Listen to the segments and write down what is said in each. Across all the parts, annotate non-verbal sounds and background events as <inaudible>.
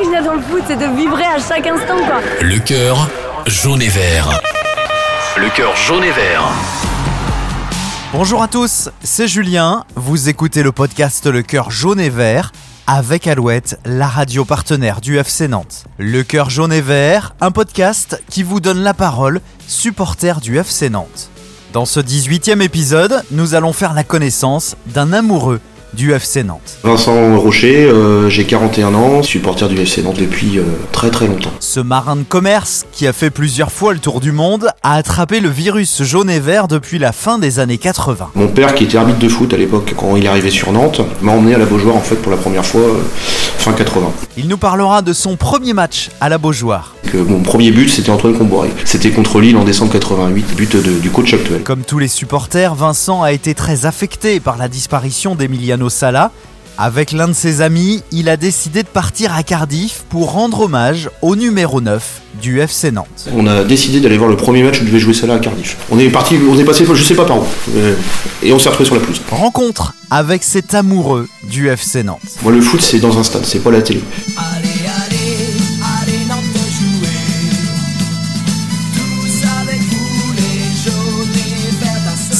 que je dans le foot, c'est de vibrer à chaque instant, quoi. Le cœur jaune et vert. Le cœur jaune et vert. Bonjour à tous, c'est Julien. Vous écoutez le podcast Le cœur jaune et vert avec Alouette, la radio partenaire du FC Nantes. Le cœur jaune et vert, un podcast qui vous donne la parole, supporter du FC Nantes. Dans ce 18e épisode, nous allons faire la connaissance d'un amoureux du FC Nantes. Vincent Rocher, euh, j'ai 41 ans, supporter du FC Nantes depuis euh, très très longtemps. Ce marin de commerce, qui a fait plusieurs fois le tour du monde, a attrapé le virus jaune et vert depuis la fin des années 80. Mon père, qui était arbitre de foot à l'époque, quand il est arrivé sur Nantes, m'a emmené à la Beaujoire en fait pour la première fois euh, fin 80. Il nous parlera de son premier match à la Beaujoire. Que mon premier but, c'était Antoine Comboiré. C'était contre Lille en décembre 88, but du coach actuel. Comme tous les supporters, Vincent a été très affecté par la disparition d'Emiliano Sala. Avec l'un de ses amis, il a décidé de partir à Cardiff pour rendre hommage au numéro 9 du FC Nantes. On a décidé d'aller voir le premier match où devait jouer Salah à Cardiff. On est parti, on est passé, je sais pas par où, euh, et on s'est retrouvé sur la pelouse. Rencontre avec cet amoureux du FC Nantes. Moi, le foot, c'est dans un stade, c'est pas la télé.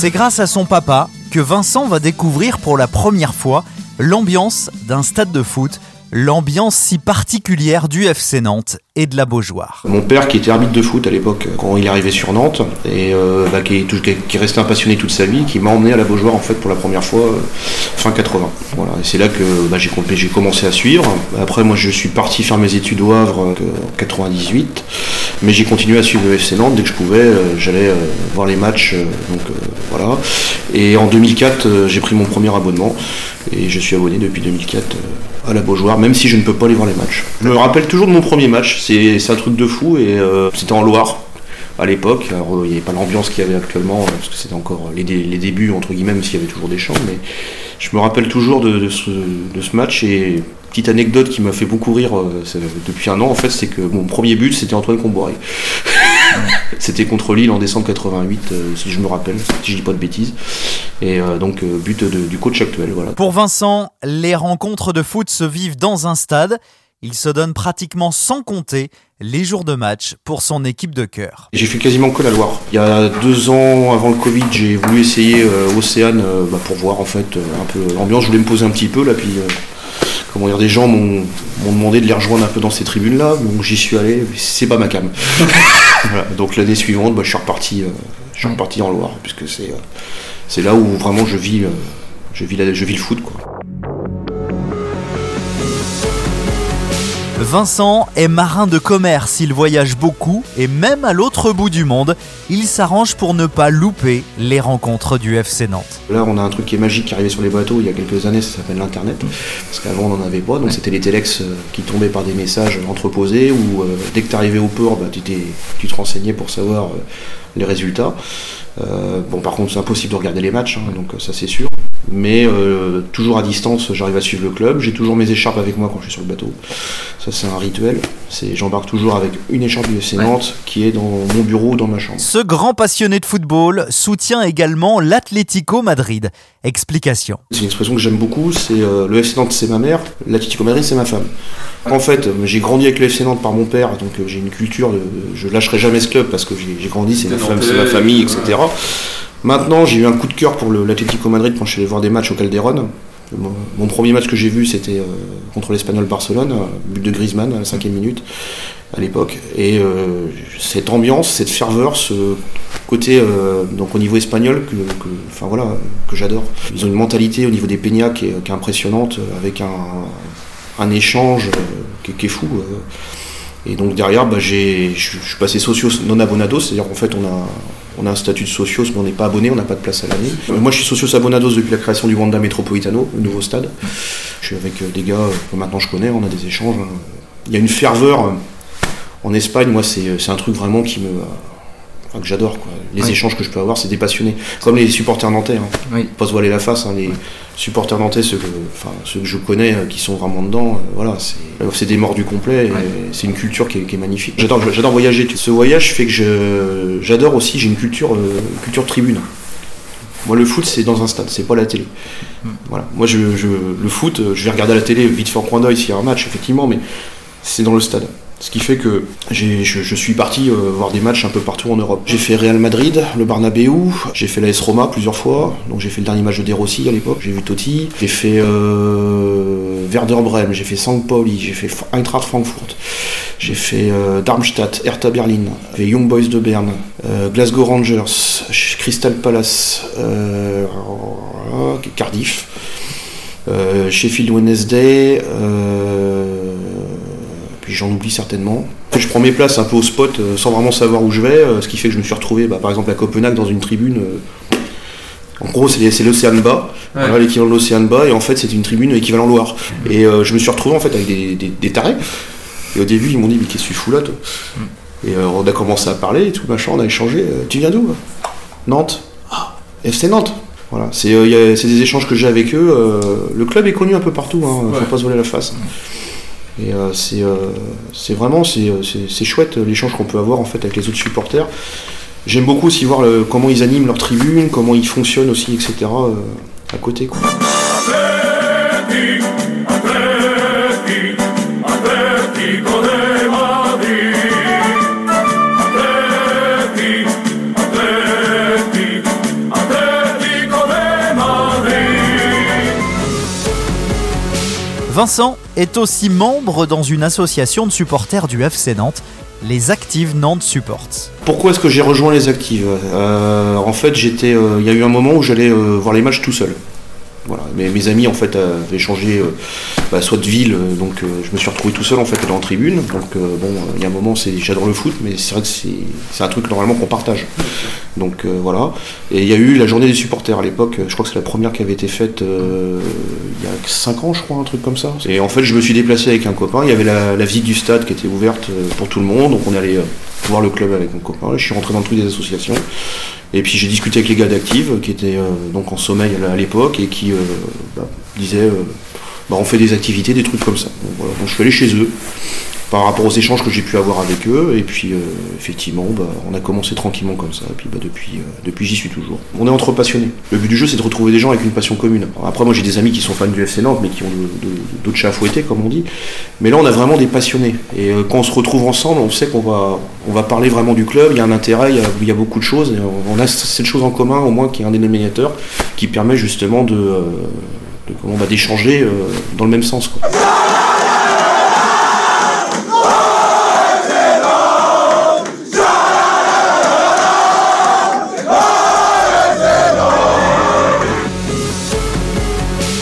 C'est grâce à son papa que Vincent va découvrir pour la première fois l'ambiance d'un stade de foot l'ambiance si particulière du FC Nantes et de la Beaujoire. Mon père, qui était arbitre de foot à l'époque, quand il arrivé sur Nantes, et euh, bah, qui, est, qui, resté un passionné toute sa vie, qui m'a emmené à la Beaujoire en fait pour la première fois euh, fin 80. Voilà, et c'est là que bah, j'ai commencé à suivre. Après, moi, je suis parti faire mes études au Havre euh, en 98, mais j'ai continué à suivre le FC Nantes dès que je pouvais. J'allais voir les matchs, donc voilà. Et en 2004, j'ai pris mon premier abonnement, et je suis abonné depuis 2004 à la Beaujoire, même si je ne peux pas aller voir les matchs. Je me rappelle toujours de mon premier match, c'est un truc de fou, et euh, c'était en Loire à l'époque. il n'y avait pas l'ambiance qu'il y avait actuellement, parce que c'était encore les, débuts, entre guillemets, même s'il y avait toujours des chants. Mais je me rappelle toujours de, ce, match. Et petite anecdote qui m'a fait beaucoup rire euh, depuis un an, en fait, c'est que mon premier but, c'était Antoine Comboiré. <laughs> C'était contre Lille en décembre 88, euh, si je me rappelle, si je dis pas de bêtises. Et euh, donc, but du coach actuel. Voilà. Pour Vincent, les rencontres de foot se vivent dans un stade. Il se donne pratiquement sans compter les jours de match pour son équipe de cœur. J'ai fait quasiment que la Loire. Il y a deux ans avant le Covid, j'ai voulu essayer Océane bah, pour voir en fait un peu l'ambiance. Je voulais me poser un petit peu là, puis comment dire, des gens m'ont demandé de les rejoindre un peu dans ces tribunes-là, donc j'y suis allé, c'est pas ma cam. <laughs> donc l'année suivante, bah, je suis reparti, euh, je suis reparti en Loire, puisque c'est euh, là où vraiment je vis, euh, je vis, je vis le foot. Quoi. Vincent est marin de commerce, il voyage beaucoup et même à l'autre bout du monde, il s'arrange pour ne pas louper les rencontres du FC Nantes. Là, on a un truc qui est magique qui arrivait sur les bateaux il y a quelques années, ça s'appelle l'Internet, parce qu'avant on n'en avait pas, donc c'était les téléx euh, qui tombaient par des messages entreposés, où euh, dès que tu arrivais au port, bah, tu te renseignais pour savoir euh, les résultats. bon, par contre, c'est impossible de regarder les matchs, hein, donc ça c'est sûr mais euh, toujours à distance, j'arrive à suivre le club. J'ai toujours mes écharpes avec moi quand je suis sur le bateau. Ça, c'est un rituel. C'est, j'embarque toujours avec une écharpe du FC Nantes qui est dans mon bureau ou dans ma chambre. Ce grand passionné de football soutient également l'Atlético Madrid. Explication. C'est une expression que j'aime beaucoup. C'est euh, le FC Nantes, c'est ma mère. L'Atlético Madrid, c'est ma femme. En fait, j'ai grandi avec le FC Nantes par mon père, donc euh, j'ai une culture de, je lâcherai jamais ce club parce que j'ai, grandi, c'est ma femme, c'est ma famille, etc. Maintenant, j'ai eu un coup de cœur pour l'Atlético Madrid quand je suis allé voir des matchs au Calderon. Mon premier match que j'ai vu, c'était euh, contre l'Espagnol Barcelone, but de Griezmann à la cinquième minute à l'époque. Et euh, cette ambiance, cette ferveur, ce côté euh, donc au niveau espagnol que, enfin voilà, que j'adore. Ils ont une mentalité au niveau des peñas qui est, impressionnante, avec un, échange qui, est fou. Et donc derrière, bah, je suis passé socios non abonados, c'est-à-dire qu'en fait on a, on a un statut de socios mais on n'est pas abonné, on n'a pas de place à l'année. Moi je suis socios abonados depuis la création du Wanda Metropolitano, le nouveau stade. Je suis avec euh, des gars que maintenant je connais, on a des échanges. Il y a une ferveur en Espagne, moi c'est un truc vraiment qui me que j'adore. Les échanges que je peux avoir, c'est des passionnés. Comme les supporters nantais. Hein. Pas se voiler la face. Hein. Les supporters nantais, ceux que, enfin, ceux que je connais, euh, qui sont vraiment dedans, euh, voilà, c'est des morts du complet. C'est une culture qui est, magnifique. J'adore, voyager. Ce voyage fait que j'adore aussi. J'ai une culture, euh, culture de tribune. Moi, le foot, c'est dans un stade, c'est pas la télé. Hmm. Voilà. Moi, je, le foot, je vais regarder à la télé vite fait en coin d'œil s'il y a un match, effectivement, mais c'est dans le stade. Ce qui fait que je, suis parti euh, voir des matchs un peu partout en Europe. J'ai fait Real Madrid, le Barnabeu, j'ai fait l'AS Roma plusieurs fois, donc j'ai fait le dernier match de De Rossi à l'époque, j'ai vu Totti, j'ai fait euh, Werder Bremen, j'ai fait St. Pauli, j'ai fait Eintracht Frankfurt, j'ai fait euh, Darmstadt, Hertha Berlin, j'ai Young Boys de Berne, Glasgow Rangers, Crystal Palace, Cardiff, Sheffield Wednesday, j'en oublie certainement. Je prends mes places un peu au spot euh, sans vraiment savoir où je vais, euh, ce qui fait que je me suis retrouvé bah, par exemple à Copenhague dans une tribune. Euh, en gros, c'est l'océan bas, l'équivalent de l'océan bas, et en fait, c'est une tribune équivalent Loire. Mm. Et je me suis retrouvé en fait avec des, tarés. Et au début, ils m'ont dit Mais qu'est-ce que tu fous là, toi mm. Et on a commencé à parler et tout, machin, on a échangé. tu viens d'où Nantes. Ah, FC Nantes. Voilà, c'est des échanges que j'ai avec eux. le club est connu un peu partout, hein, faut pas se voler la face. Et euh, euh, c'est vraiment euh, c'est chouette l'échange qu'on peut avoir en fait avec les autres supporters. J'aime beaucoup aussi voir comment ils animent leur tribune, comment ils fonctionnent aussi, etc. à côté. Quoi. Vincent est aussi membre dans une association de supporters du FC Nantes, les Actives Nantes Supports. Pourquoi est-ce que j'ai rejoint les Actives? Euh, En fait, euh, il y a eu un moment où j'allais euh, voir les matchs tout seul. Voilà. mes amis en fait avaient changé bah, soit de ville, donc je me suis retrouvé tout seul en fait dans la tribune. Donc bon, il y a un moment, c'est, j'adore le foot, mais c'est vrai que c'est, un truc normalement qu'on partage. Donc voilà. Et il y a eu la journée des supporters à l'époque. Je crois que c'est la première qui avait été faite il y a 5 ans, je crois, un truc comme ça. Et en fait, je me suis déplacé avec un copain. Il y avait la, visite du stade qui était ouverte pour tout le monde, donc on allait voir le club avec mon copain. Je suis rentré dans le truc des associations. Et puis j'ai discuté avec les gars d'Active qui étaient donc en sommeil à l'époque et qui bah, disaient bah, on fait des activités, des trucs comme ça. Je suis allé chez eux par rapport aux échanges que j'ai pu avoir avec eux. Et puis, euh, effectivement, bah, on a commencé tranquillement comme ça. Et puis, bah, depuis, euh, depuis j'y suis toujours. On est entre passionnés. Le but du jeu, c'est de retrouver des gens avec une passion commune. après, moi, j'ai des amis qui sont fans du FC Nantes, mais qui ont d'autres chats à fouetter, comme on dit. Mais là, on a vraiment des passionnés. Et euh, quand on se retrouve ensemble, on sait qu'on va, on va parler vraiment du club. Il y a un intérêt, il y a, beaucoup de choses. Et on a cette chose en commun, au moins, qui est un dénominateur, qui permet justement de, de d'échanger dans le même sens. Quoi.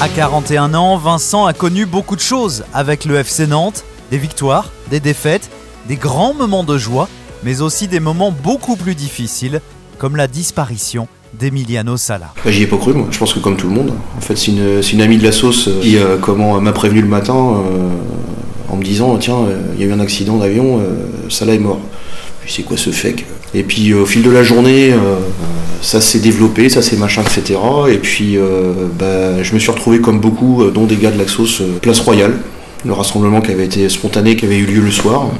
À 41 ans, Vincent a connu beaucoup de choses avec le FC Nantes, des victoires, des défaites, des grands moments de joie, mais aussi des moments beaucoup plus difficiles, comme la disparition d'Emiliano Sala. Bah, j'y ai pas cru, moi. Je pense que comme tout le monde. En fait, c'est une, amie de la sauce euh, qui euh, m'a prévenu le matin euh, en me disant tiens, il y a eu un accident d'avion, Salah est mort. Puis c'est quoi ce fake? Et puis au fil de la journée, ça s'est développé, ça s'est machin, etc. Et puis bah, je me suis retrouvé comme beaucoup, dont des gars de la sauce, Place Royale, le rassemblement qui avait été spontané, qui avait eu lieu le soir.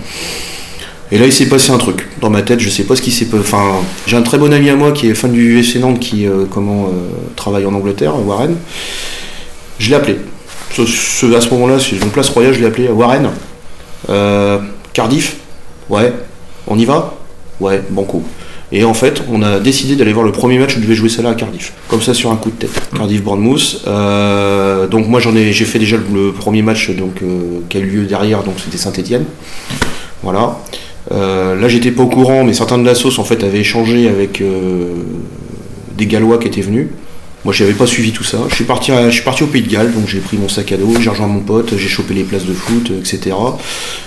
Et là, il s'est passé un truc dans ma tête. Je sais pas ce qui s'est passé. Enfin, j'ai un très bon ami à moi qui est fan du UFC Nantes, qui comment travaille en Angleterre, Warren. Je l'ai appelé. à ce moment-là, c'est une place royale, je l'ai appelé Warren. Cardiff. Ouais. On y va. Ouais. Bon coup. Et en fait, on a décidé d'aller voir le premier match où devait jouer celle-là à Cardiff. Comme ça sur un coup de tête. Cardiff Bournemouth. Euh, donc moi j'en ai j'ai fait déjà le, premier match donc euh, qui a eu lieu derrière, donc c'était Saint-Etienne. Voilà. Euh, là j'étais pas au courant, mais certains de la sauce en fait avaient échangé avec des Gallois qui étaient venus. Moi je n'avais pas suivi tout ça. Je suis parti, je suis parti au Pays de Galles, donc j'ai pris mon sac à dos, j'ai rejoint mon pote, j'ai chopé les places de foot, etc.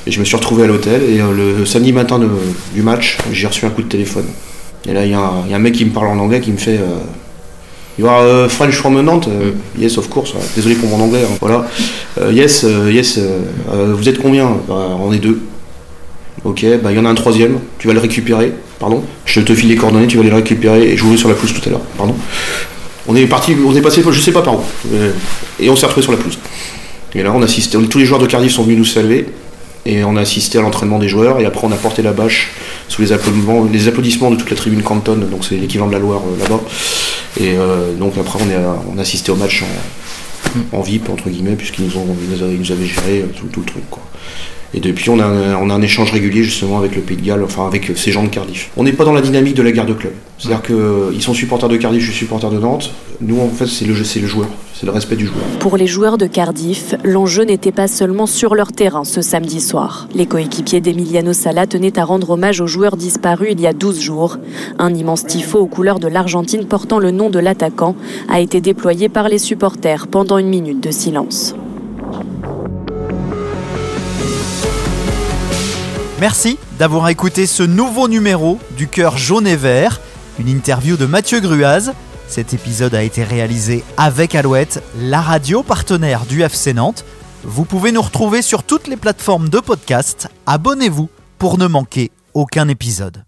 Et je me suis retrouvé à l'hôtel. Et le samedi matin du match, j'ai reçu un coup de téléphone. Et là, il y, a un mec qui me parle en anglais qui me fait euh, You are uh, French from Nantes? Uh, Yes, of course. Désolé pour mon anglais. Hein. Voilà. Yes, yes. vous êtes combien? Bah, On est deux. Ok, bah il y en a un troisième. Tu vas le récupérer. Pardon. Je te file les coordonnées. Tu vas les récupérer et jouer sur la pelouse tout à l'heure. Pardon. On est parti. On est passé. Je sais pas par où. Euh, et on s'est retrouvé sur la pelouse. Et là, on assiste. Tous les joueurs de Cardiff sont venus nous saluer et on a assisté à l'entraînement des joueurs et après on a porté la bâche sous les applaudissements, les applaudissements de toute la tribune Canton, donc c'est l'équivalent de la Loire euh, là-bas. Et euh, donc après on, a, on a assisté au match en, VIP entre guillemets puisqu'ils nous, avaient géré tout, le truc. Et depuis, on a, un, on a un échange régulier justement avec le Pays de Galles, enfin avec ces gens de Cardiff. On n'est pas dans la dynamique de la guerre de club. C'est-à-dire qu'ils sont supporters de Cardiff, je suis supporter de Nantes. Nous, en fait, c'est le, le joueur, c'est le respect du joueur. Pour les joueurs de Cardiff, l'enjeu n'était pas seulement sur leur terrain ce samedi soir. Les coéquipiers d'Emiliano Sala tenaient à rendre hommage aux joueurs disparus il y a 12 jours. Un immense tifo aux couleurs de l'Argentine portant le nom de l'attaquant a été déployé par les supporters pendant une minute de silence. Merci d'avoir écouté ce nouveau numéro du Cœur jaune et vert, une interview de Mathieu Gruaz. Cet épisode a été réalisé avec Alouette, la radio partenaire du FC Nantes. Vous pouvez nous retrouver sur toutes les plateformes de podcast. Abonnez-vous pour ne manquer aucun épisode.